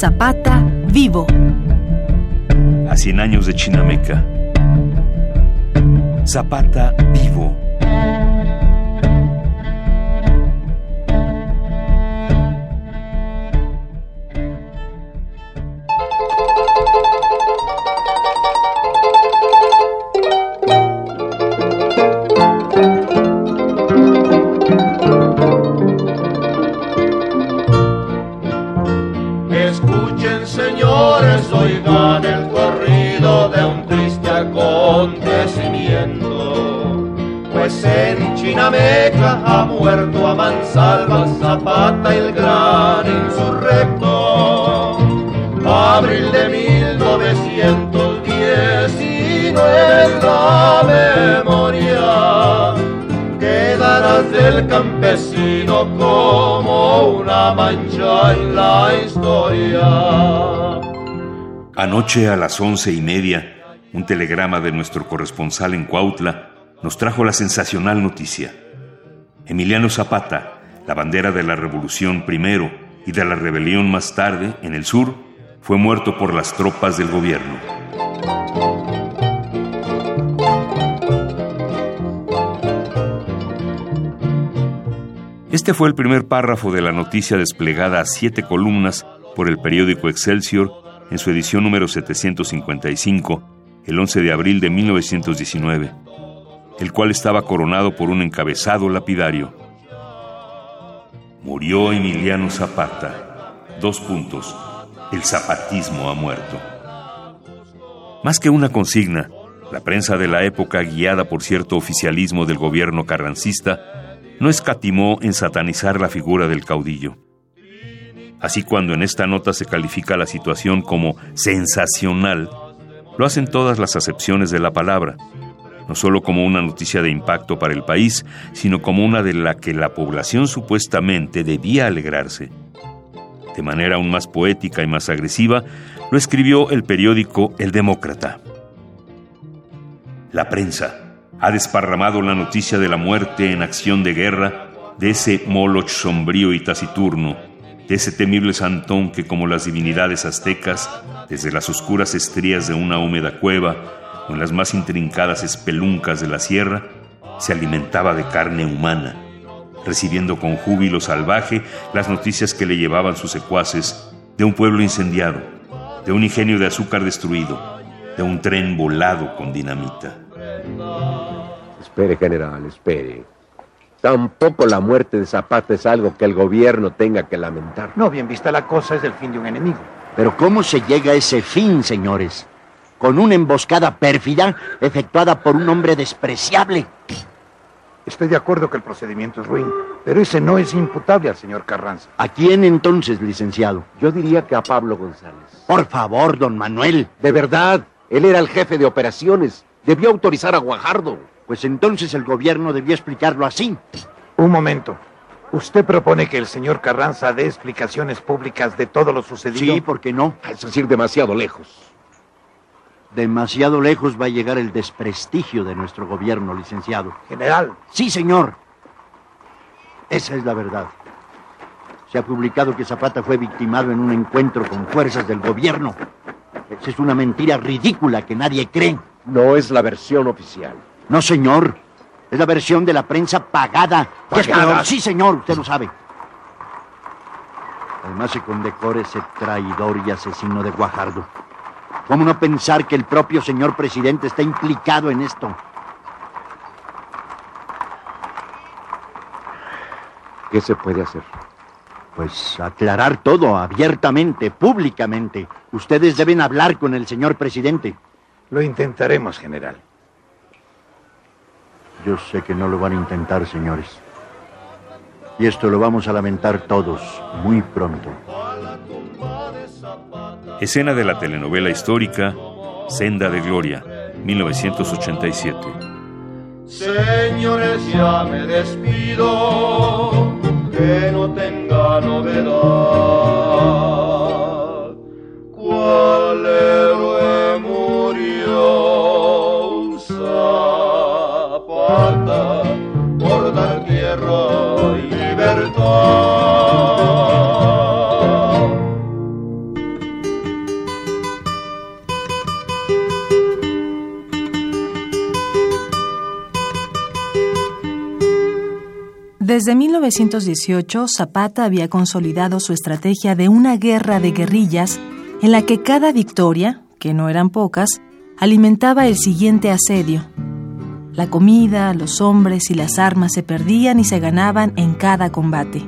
Zapata vivo. A 100 años de Chinameca. Zapata vivo. Del campesino como una mancha en la historia. Anoche a las once y media, un telegrama de nuestro corresponsal en Cuautla nos trajo la sensacional noticia. Emiliano Zapata, la bandera de la revolución primero y de la rebelión más tarde en el sur, fue muerto por las tropas del gobierno. Este fue el primer párrafo de la noticia desplegada a siete columnas por el periódico Excelsior en su edición número 755, el 11 de abril de 1919 el cual estaba coronado por un encabezado lapidario. Murió Emiliano Zapata. Dos puntos. El zapatismo ha muerto. Más que una consigna, la prensa de la época, guiada por cierto oficialismo del gobierno carrancista, no escatimó en satanizar la figura del caudillo. Así cuando en esta nota se califica la situación como sensacional, lo hacen todas las acepciones de la palabra, no solo como una noticia de impacto para el país, sino como una de la que la población supuestamente debía alegrarse. De manera aún más poética y más agresiva, lo escribió el periódico El Demócrata. La prensa ha desparramado la noticia de la muerte en acción de guerra de ese Moloch sombrío y taciturno, de ese temible santón que como las divinidades aztecas, desde las oscuras estrías de una húmeda cueva, en las más intrincadas espeluncas de la sierra, se alimentaba de carne humana, recibiendo con júbilo salvaje las noticias que le llevaban sus secuaces de un pueblo incendiado, de un ingenio de azúcar destruido, de un tren volado con dinamita. Espere, general, espere. Tampoco la muerte de Zapata es algo que el gobierno tenga que lamentar. No, bien vista la cosa, es el fin de un enemigo. Pero ¿cómo se llega a ese fin, señores? con una emboscada pérfida efectuada por un hombre despreciable. Estoy de acuerdo que el procedimiento es ruin, pero ese no es imputable al señor Carranza. ¿A quién entonces, licenciado? Yo diría que a Pablo González. Por favor, don Manuel. De verdad, él era el jefe de operaciones. Debió autorizar a Guajardo. Pues entonces el gobierno debió explicarlo así. Un momento. ¿Usted propone que el señor Carranza dé explicaciones públicas de todo lo sucedido? Sí, ¿por qué no? Es decir, demasiado lejos. Demasiado lejos va a llegar el desprestigio de nuestro gobierno, licenciado. General. Sí, señor. Esa es la verdad. Se ha publicado que Zapata fue victimado en un encuentro con fuerzas del gobierno. Esa es una mentira ridícula que nadie cree. No es la versión oficial. No, señor. Es la versión de la prensa pagada. ¿Pagada? Sí, señor, usted lo sabe. Además se condecora ese traidor y asesino de Guajardo. ¿Cómo no pensar que el propio señor presidente está implicado en esto? ¿Qué se puede hacer? Pues aclarar todo abiertamente, públicamente. Ustedes deben hablar con el señor presidente. Lo intentaremos, general. Yo sé que no lo van a intentar, señores. Y esto lo vamos a lamentar todos muy pronto. Escena de la telenovela histórica Senda de Gloria, 1987. Señores, ya me despido, que no tenga novedad. Desde 1918, Zapata había consolidado su estrategia de una guerra de guerrillas en la que cada victoria, que no eran pocas, alimentaba el siguiente asedio. La comida, los hombres y las armas se perdían y se ganaban en cada combate.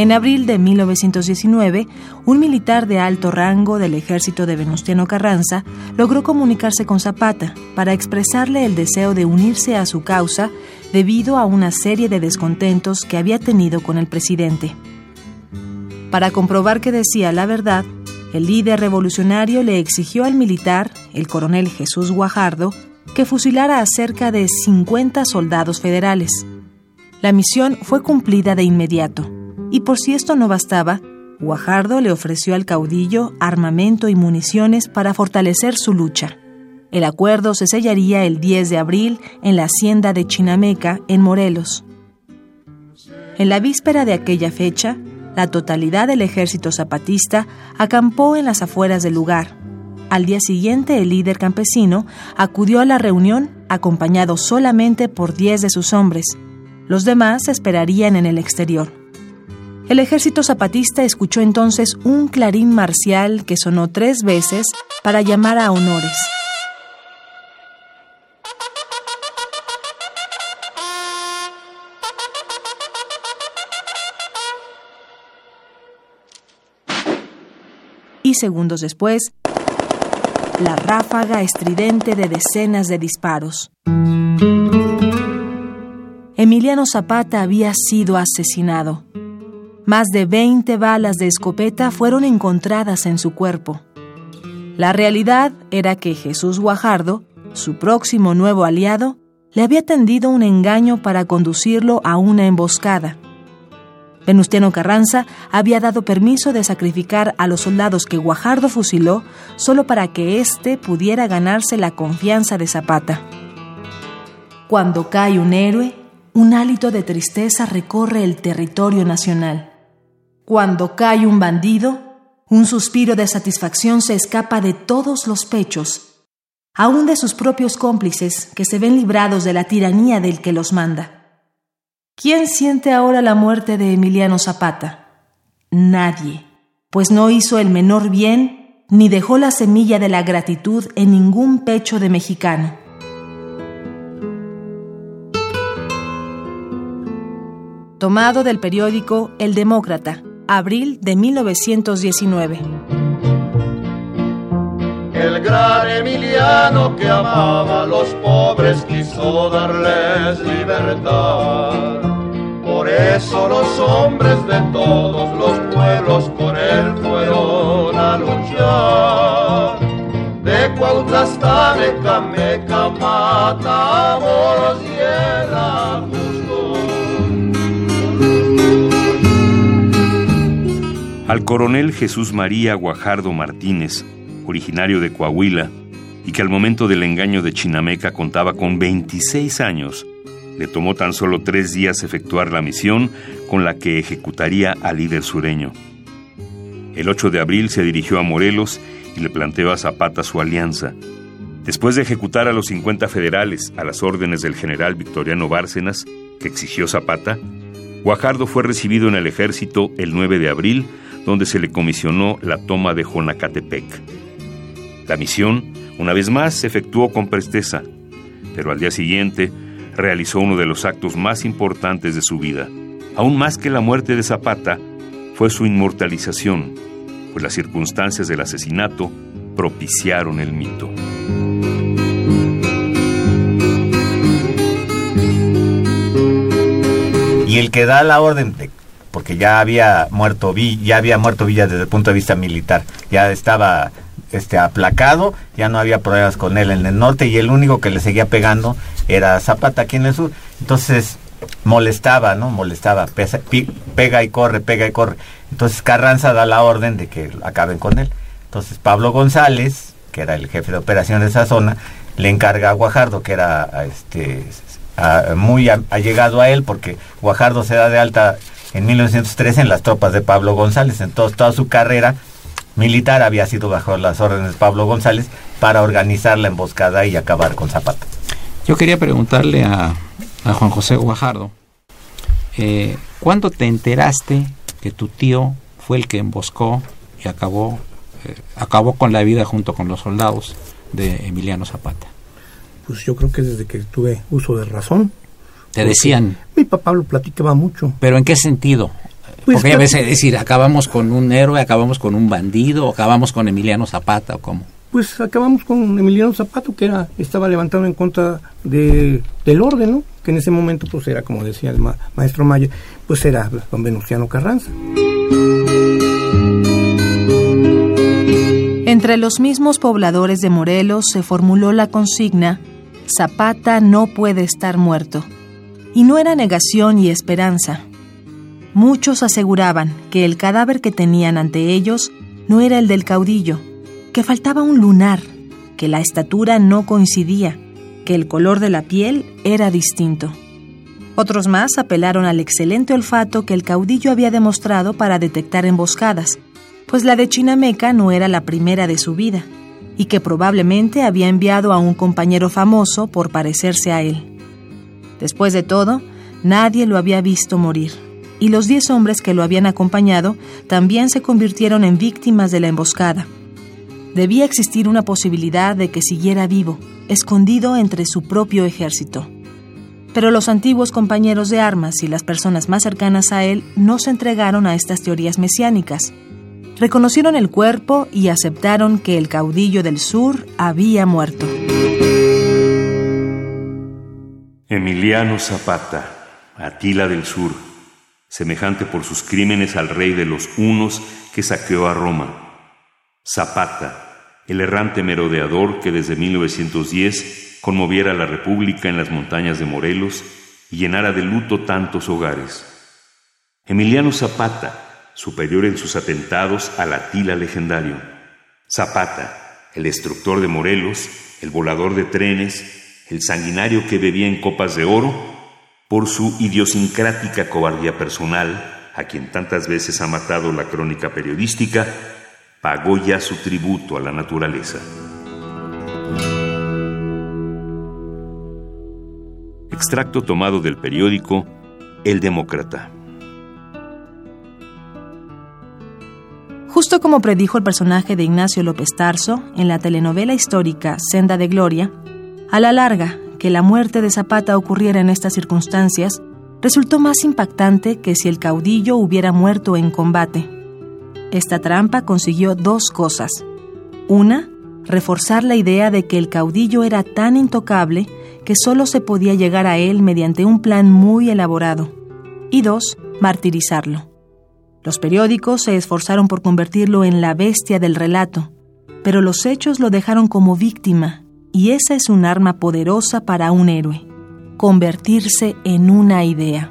En abril de 1919, un militar de alto rango del ejército de Venustiano Carranza logró comunicarse con Zapata para expresarle el deseo de unirse a su causa debido a una serie de descontentos que había tenido con el presidente. Para comprobar que decía la verdad, el líder revolucionario le exigió al militar, el coronel Jesús Guajardo, que fusilara a cerca de 50 soldados federales. La misión fue cumplida de inmediato. Y por si esto no bastaba, Guajardo le ofreció al caudillo armamento y municiones para fortalecer su lucha. El acuerdo se sellaría el 10 de abril en la hacienda de Chinameca, en Morelos. En la víspera de aquella fecha, la totalidad del ejército zapatista acampó en las afueras del lugar. Al día siguiente, el líder campesino acudió a la reunión acompañado solamente por 10 de sus hombres. Los demás esperarían en el exterior. El ejército zapatista escuchó entonces un clarín marcial que sonó tres veces para llamar a honores. Y segundos después, la ráfaga estridente de decenas de disparos. Emiliano Zapata había sido asesinado. Más de 20 balas de escopeta fueron encontradas en su cuerpo. La realidad era que Jesús Guajardo, su próximo nuevo aliado, le había tendido un engaño para conducirlo a una emboscada. Venustiano Carranza había dado permiso de sacrificar a los soldados que Guajardo fusiló solo para que éste pudiera ganarse la confianza de Zapata. Cuando cae un héroe, un hálito de tristeza recorre el territorio nacional. Cuando cae un bandido, un suspiro de satisfacción se escapa de todos los pechos, aun de sus propios cómplices que se ven librados de la tiranía del que los manda. ¿Quién siente ahora la muerte de Emiliano Zapata? Nadie, pues no hizo el menor bien ni dejó la semilla de la gratitud en ningún pecho de mexicano. Tomado del periódico El Demócrata, abril de 1919. El gran Emiliano que amaba a los pobres quiso darles libertad. Por eso los hombres de todos los pueblos con él fueron a luchar. De Cuautla hasta Mecameca, Matamoros al coronel Jesús María Guajardo Martínez, originario de Coahuila, y que al momento del engaño de Chinameca contaba con 26 años, le tomó tan solo tres días efectuar la misión con la que ejecutaría al líder sureño. El 8 de abril se dirigió a Morelos y le planteó a Zapata su alianza. Después de ejecutar a los 50 federales a las órdenes del general Victoriano Bárcenas, que exigió Zapata, Guajardo fue recibido en el ejército el 9 de abril donde se le comisionó la toma de Jonacatepec. La misión, una vez más, se efectuó con presteza, pero al día siguiente realizó uno de los actos más importantes de su vida. Aún más que la muerte de Zapata, fue su inmortalización, pues las circunstancias del asesinato propiciaron el mito. Y el que da la orden de porque ya había muerto ya había muerto Villa desde el punto de vista militar, ya estaba este aplacado, ya no había problemas con él en el norte y el único que le seguía pegando era Zapata aquí en el sur. Entonces molestaba, ¿no? Molestaba, pega y corre, pega y corre. Entonces Carranza da la orden de que acaben con él. Entonces Pablo González, que era el jefe de operación de esa zona, le encarga a Guajardo, que era este muy allegado a él, porque Guajardo se da de alta en 1913 en las tropas de Pablo González. Entonces toda su carrera militar había sido bajo las órdenes de Pablo González para organizar la emboscada y acabar con Zapata. Yo quería preguntarle a, Juan José Guajardo, eh, ¿cuándo te enteraste que tu tío fue el que emboscó y acabó, eh, acabó con la vida junto con los soldados de Emiliano Zapata? Pues yo creo que desde que tuve uso de razón. Te decían. Mi papá lo platicaba mucho. ¿Pero en qué sentido? Pues Porque a veces decir, acabamos con un héroe, acabamos con un bandido, o acabamos con Emiliano Zapata, o cómo. Pues acabamos con Emiliano Zapato, que era estaba levantado en contra de, del orden, ¿no? Que en ese momento, pues era, como decía el ma- maestro Maya, pues era don Venustiano Carranza. Entre los mismos pobladores de Morelos se formuló la consigna Zapata no puede estar muerto. Y no era negación y esperanza. Muchos aseguraban que el cadáver que tenían ante ellos no era el del caudillo, que faltaba un lunar, que la estatura no coincidía, que el color de la piel era distinto. Otros más apelaron al excelente olfato que el caudillo había demostrado para detectar emboscadas, pues la de Chinameca no era la primera de su vida, y que probablemente había enviado a un compañero famoso por parecerse a él. Después de todo, nadie lo había visto morir, y los diez hombres que lo habían acompañado también se convirtieron en víctimas de la emboscada. Debía existir una posibilidad de que siguiera vivo, escondido entre su propio ejército. Pero los antiguos compañeros de armas y las personas más cercanas a él no se entregaron a estas teorías mesiánicas. Reconocieron el cuerpo y aceptaron que el caudillo del sur había muerto. Emiliano Zapata, Atila del Sur, semejante por sus crímenes al rey de los hunos que saqueó a Roma. Zapata, el errante merodeador que desde 1910 conmoviera a la República en las montañas de Morelos y llenara de luto tantos hogares. Emiliano Zapata, superior en sus atentados al Atila legendario. Zapata, el destructor de Morelos, el volador de trenes, el sanguinario que bebía en copas de oro, por su idiosincrática cobardía personal, a quien tantas veces ha matado la crónica periodística, pagó ya su tributo a la naturaleza. Extracto tomado del periódico El Demócrata. Justo como predijo el personaje de Ignacio López Tarso en la telenovela histórica Senda de Gloria, a la larga, que la muerte de Zapata ocurriera en estas circunstancias resultó más impactante que si el caudillo hubiera muerto en combate. Esta trampa consiguió dos cosas. Una, reforzar la idea de que el caudillo era tan intocable que solo se podía llegar a él mediante un plan muy elaborado. Y dos, martirizarlo. Los periódicos se esforzaron por convertirlo en la bestia del relato, pero los hechos lo dejaron como víctima, y esa es un arma poderosa para un héroe, convertirse en una idea.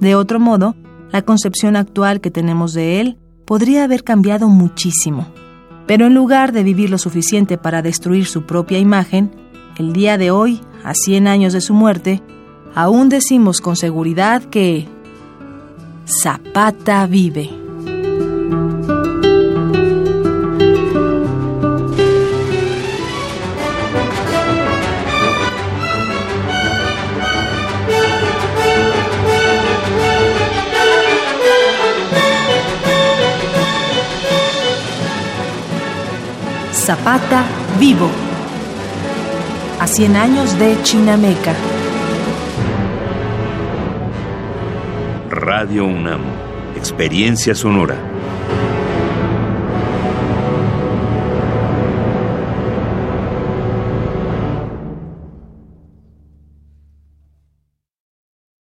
De otro modo, la concepción actual que tenemos de él podría haber cambiado muchísimo. Pero en lugar de vivir lo suficiente para destruir su propia imagen, el día de hoy, a 100 años de su muerte, aún decimos con seguridad que Zapata vive. Zapata vivo. A 100 años de Chinameca. Radio UNAM. Experiencia sonora.